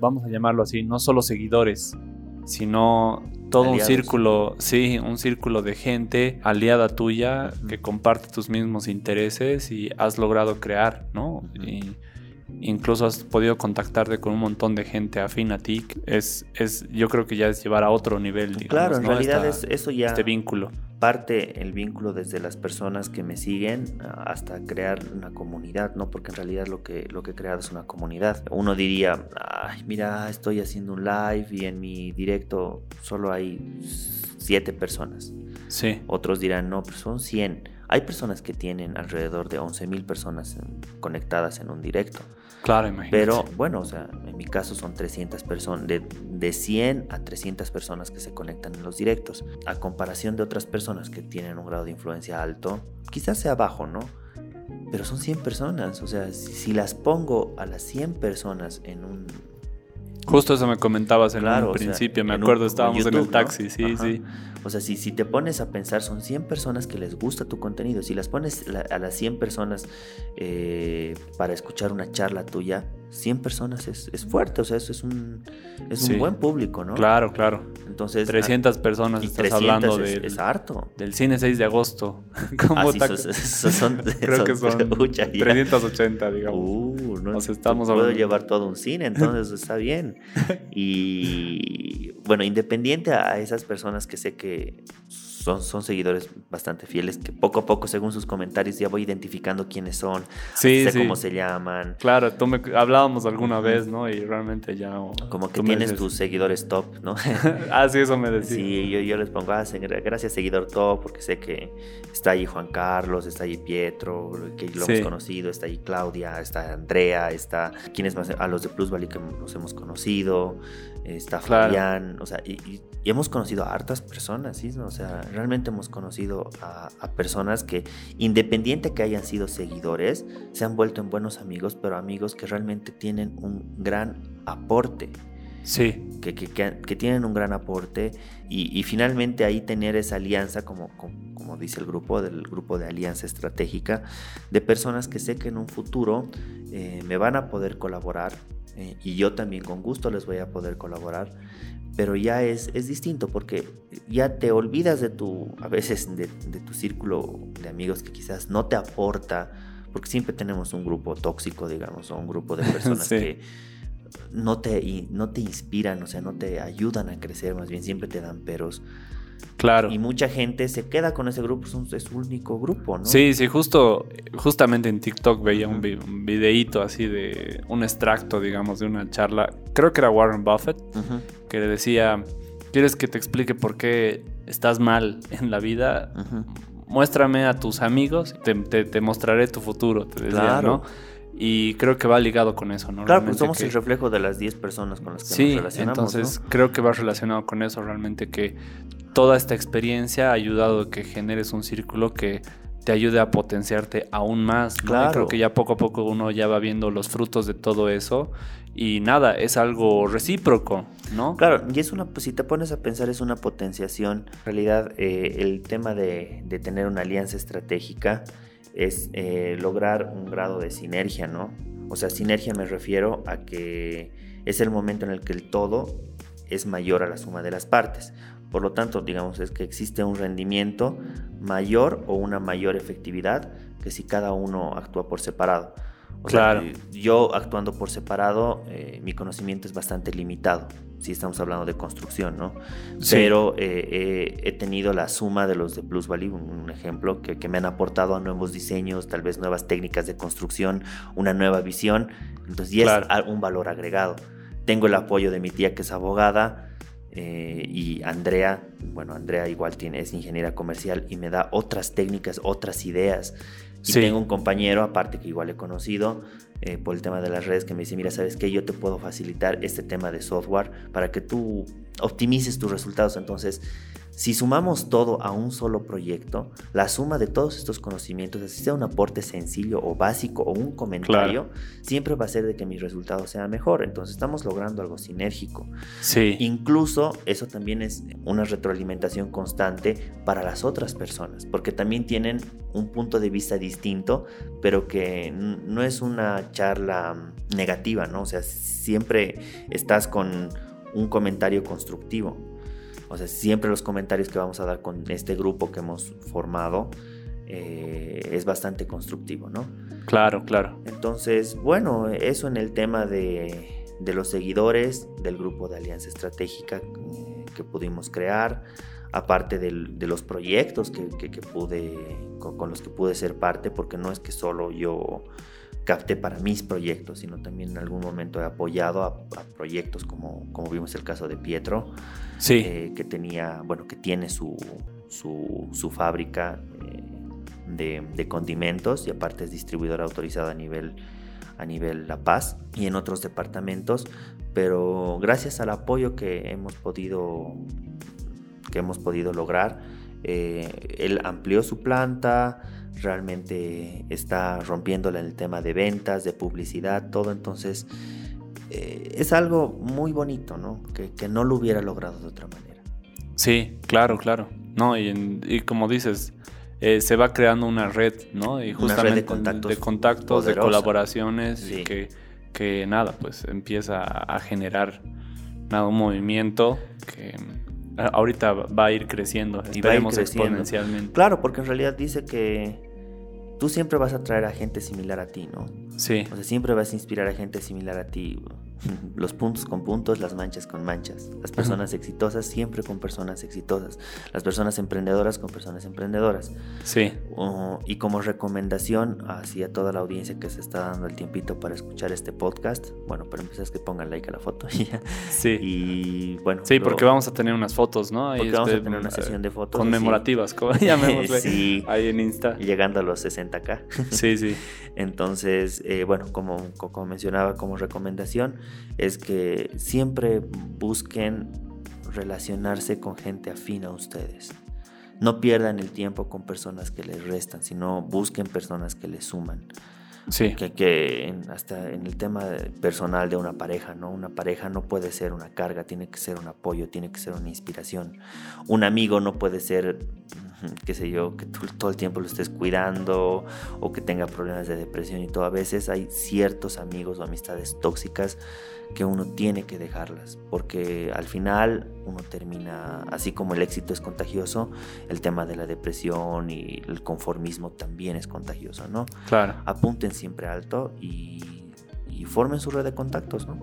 vamos a llamarlo así, no solo seguidores, sino todo un círculo, sí, un círculo de gente aliada tuya que comparte tus mismos intereses y has logrado crear, ¿no? Y incluso has podido contactarte con un montón de gente afín a ti. Es, es, yo creo que ya es llevar a otro nivel, digamos, Claro, en realidad es eso ya. Este vínculo parte el vínculo desde las personas que me siguen hasta crear una comunidad, ¿no? Porque en realidad lo que, lo que he creado es una comunidad. Uno diría, ay, mira, estoy haciendo un live y en mi directo solo hay siete personas. Sí. Otros dirán, no, pero son 100. Hay personas que tienen alrededor de 11 mil personas conectadas en un directo. Claro, imagínate. Pero bueno, o sea, en mi caso son 300 personas, de, de 100 a 300 personas que se conectan en los directos. A comparación de otras personas que tienen un grado de influencia alto, quizás sea bajo, ¿no? Pero son 100 personas, o sea, si, las pongo a las 100 personas en un... Justo eso me comentabas en un principio, me acuerdo, estábamos en el taxi, sí, sí. O sea, si, si te pones a pensar, son 100 personas que les gusta tu contenido. Si las pones a las 100 personas eh, para escuchar una charla tuya, 100 personas es, es fuerte, o sea, eso es un, es un buen público, ¿no? Claro, claro. Entonces, 300 ah, personas estás hablando del, es harto. del cine 6 de agosto. ¿Cómo ah, son, Creo que son 380, digamos. Uh, no, estamos puedo llevar todo un cine, entonces está bien. Y bueno, independiente a esas personas que sé que son, seguidores bastante fieles que poco a poco, según sus comentarios, ya voy identificando quiénes son, sé cómo se llaman. Claro, tú me hablábamos alguna vez, ¿no? Y realmente ya. Como que tienes tus seguidores top, ¿no? ah, sí, eso me decía. Sí, yo, yo les pongo, ah, gracias, seguidor top, porque sé que está ahí Juan Carlos, está ahí Pietro, que lo hemos conocido, está ahí Claudia, está Andrea, está. ¿Quiénes más? A los de Plus Valley que nos hemos conocido, está Fabián, o sea, y, hemos conocido a hartas personas, ¿sí? O sea, realmente hemos conocido a, personas que, independiente que hayan sido seguidores, se han vuelto en buenos amigos, pero amigos que realmente tienen un gran aporte. Sí. Que, que, tienen un gran aporte y, finalmente ahí tener esa alianza, como, como, dice el grupo, del grupo de alianza estratégica, de personas que sé que en un futuro eh, me van a poder colaborar eh, y yo también con gusto les voy a poder colaborar pero ya es, es distinto porque ya te olvidas de tu, a veces de, tu círculo de amigos que quizás no te aporta, porque siempre tenemos un grupo tóxico, digamos, o un grupo de personas que no te, no te inspiran, o sea, no te ayudan a crecer, más bien siempre te dan peros. Claro. Y mucha gente se queda con ese grupo, es su único grupo, ¿no? Sí, sí, justo, justamente en TikTok veía un, videíto así de un extracto, digamos, de una charla, creo que era Warren Buffett, que le decía, ¿quieres que te explique por qué estás mal en la vida? Muéstrame a tus amigos, te, te, mostraré tu futuro, te decía, ¿no? Y creo que va ligado con eso, ¿no? Claro, pues somos el reflejo de las 10 personas con las que nos relacionamos. Entonces creo que va relacionado con eso realmente, que toda esta experiencia ha ayudado a que generes un círculo que te ayude a potenciarte aún más. Claro. creo que ya poco a poco uno ya va viendo los frutos de todo eso. Y nada, es algo recíproco, ¿no? Claro, y es una, pues, si te pones a pensar, es una potenciación. En realidad, eh, el tema de, de tener una alianza estratégica es eh, lograr un grado de sinergia, ¿no? O sea, sinergia me refiero a que es el momento en el que el todo es mayor a la suma de las partes. Por lo tanto, digamos, es que existe un rendimiento mayor o una mayor efectividad que si cada uno actúa por separado. O claro. Sea, yo actuando por separado, eh, mi conocimiento es bastante limitado si estamos hablando de construcción, ¿no? Pero eh, eh, he tenido la suma de los de Plus Valley, un, ejemplo, que, me han aportado a nuevos diseños, tal vez nuevas técnicas de construcción, una nueva visión, entonces y es un valor agregado. Tengo el apoyo de mi tía que es abogada eh, y Andrea, bueno, Andrea igual tiene, es ingeniera comercial y me da otras técnicas, otras ideas. Y tengo un compañero, aparte que igual he conocido, eh, por el tema de las redes que me dice, mira, ¿sabes qué? Yo te puedo facilitar este tema de software para que tú optimices tus resultados. Entonces, Si sumamos todo a un solo proyecto, la suma de todos estos conocimientos, así sea un aporte sencillo o básico o un comentario, siempre va a ser de que mi resultado sea mejor. Entonces estamos logrando algo sinérgico. Sí. Incluso eso también es una retroalimentación constante para las otras personas, porque también tienen un punto de vista distinto, pero que no es una charla negativa, ¿no? O sea, siempre estás con un comentario constructivo. O sea, siempre los comentarios que vamos a dar con este grupo que hemos formado eh, es bastante constructivo, ¿no? Claro, claro. Entonces, bueno, eso en el tema de, los seguidores del grupo de Alianza Estratégica eh, que pudimos crear, aparte de los proyectos que, pude, con, los que pude ser parte, porque no es que solo yo capté para mis proyectos, sino también en algún momento he apoyado a, proyectos como, como vimos el caso de Pietro, sí. Eh, que tenía, bueno, que tiene su, su, fábrica eh, de, condimentos y aparte es distribuidor autorizado a nivel, a nivel La Paz y en otros departamentos, pero gracias al apoyo que hemos podido, que hemos podido lograr, eh, él amplió su planta, realmente está rompiéndola en el tema de ventas, de publicidad, todo. Entonces, eh, es algo muy bonito, ¿no? Que, no lo hubiera logrado de otra manera. Sí, claro, claro. No, y, como dices, eh, se va creando una red, ¿no? Y justamente de contactos, de, contactos, de colaboraciones, y que, que nada, pues empieza a generar nada, un movimiento que ahorita va a ir creciendo, y veremos exponencialmente. Claro, porque en realidad dice que tú siempre vas a traer a gente similar a ti, ¿no? Sí. O sea, siempre vas a inspirar a gente similar a ti. Los puntos con puntos, las manchas con manchas. Las personas exitosas siempre con personas exitosas. Las personas emprendedoras con personas emprendedoras. Sí. y como recomendación hacia toda la audiencia que se está dando el tiempito para escuchar este podcast, bueno, para empezar es que pongan like a la foto. sí. Y bueno. Sí, porque vamos a tener unas fotos, ¿no? Ahí vamos a este, tener una sesión de fotos. Conmemorativas, como llamémosle. sí. Ahí en Insta. Llegando a los 60k. sí, sí. Entonces, eh, bueno, como, como mencionaba como recomendación, es que siempre busquen relacionarse con gente afín a ustedes. No pierdan el tiempo con personas que les restan, sino busquen personas que les suman. Que, hasta en el tema personal de una pareja, ¿no? Una pareja no puede ser una carga, tiene que ser un apoyo, tiene que ser una inspiración. Un amigo no puede ser, qué sé yo, que tú todo el tiempo lo estés cuidando o que tenga problemas de depresión y todo. A veces hay ciertos amigos o amistades tóxicas que uno tiene que dejarlas, porque al final uno termina, así como el éxito es contagioso, el tema de la depresión y el conformismo también es contagioso, ¿no? Claro. Apunten siempre alto y, formen su red de contactos, ¿no?